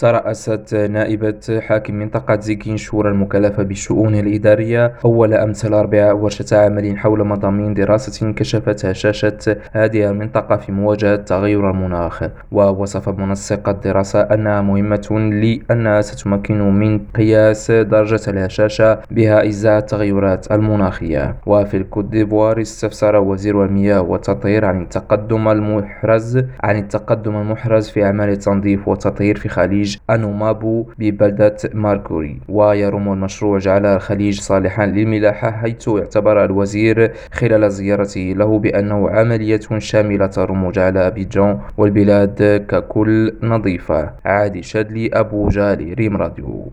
ترأست نائبة حاكم منطقة زيغينشور المكلفة بالشؤون الإدارية أول أمس الأربعاء ورشة عمل حول مضامين دراسة كشفت هشاشة هذه المنطقة في مواجهة تغير المناخ. ووصف منسق الدراسة أنها مهمة لأنها ستمكن من قياس درجة الهشاشة بها إزاء التغيرات المناخية. وفي الكوت ديفوار استفسر وزير المياه والتطهير عن التقدم المحرز عن التقدم المحرز في أعمال التنظيف والتطهير في خليج خليج أنومابو ببلدة ماركوري ويرم المشروع جعل الخليج صالحا للملاحة حيث اعتبر الوزير خلال زيارته له بأنه عملية شاملة. ترم جعل أبيجان والبلاد ككل نظيفة. عادي شادلي أبو جالي ريم راديو.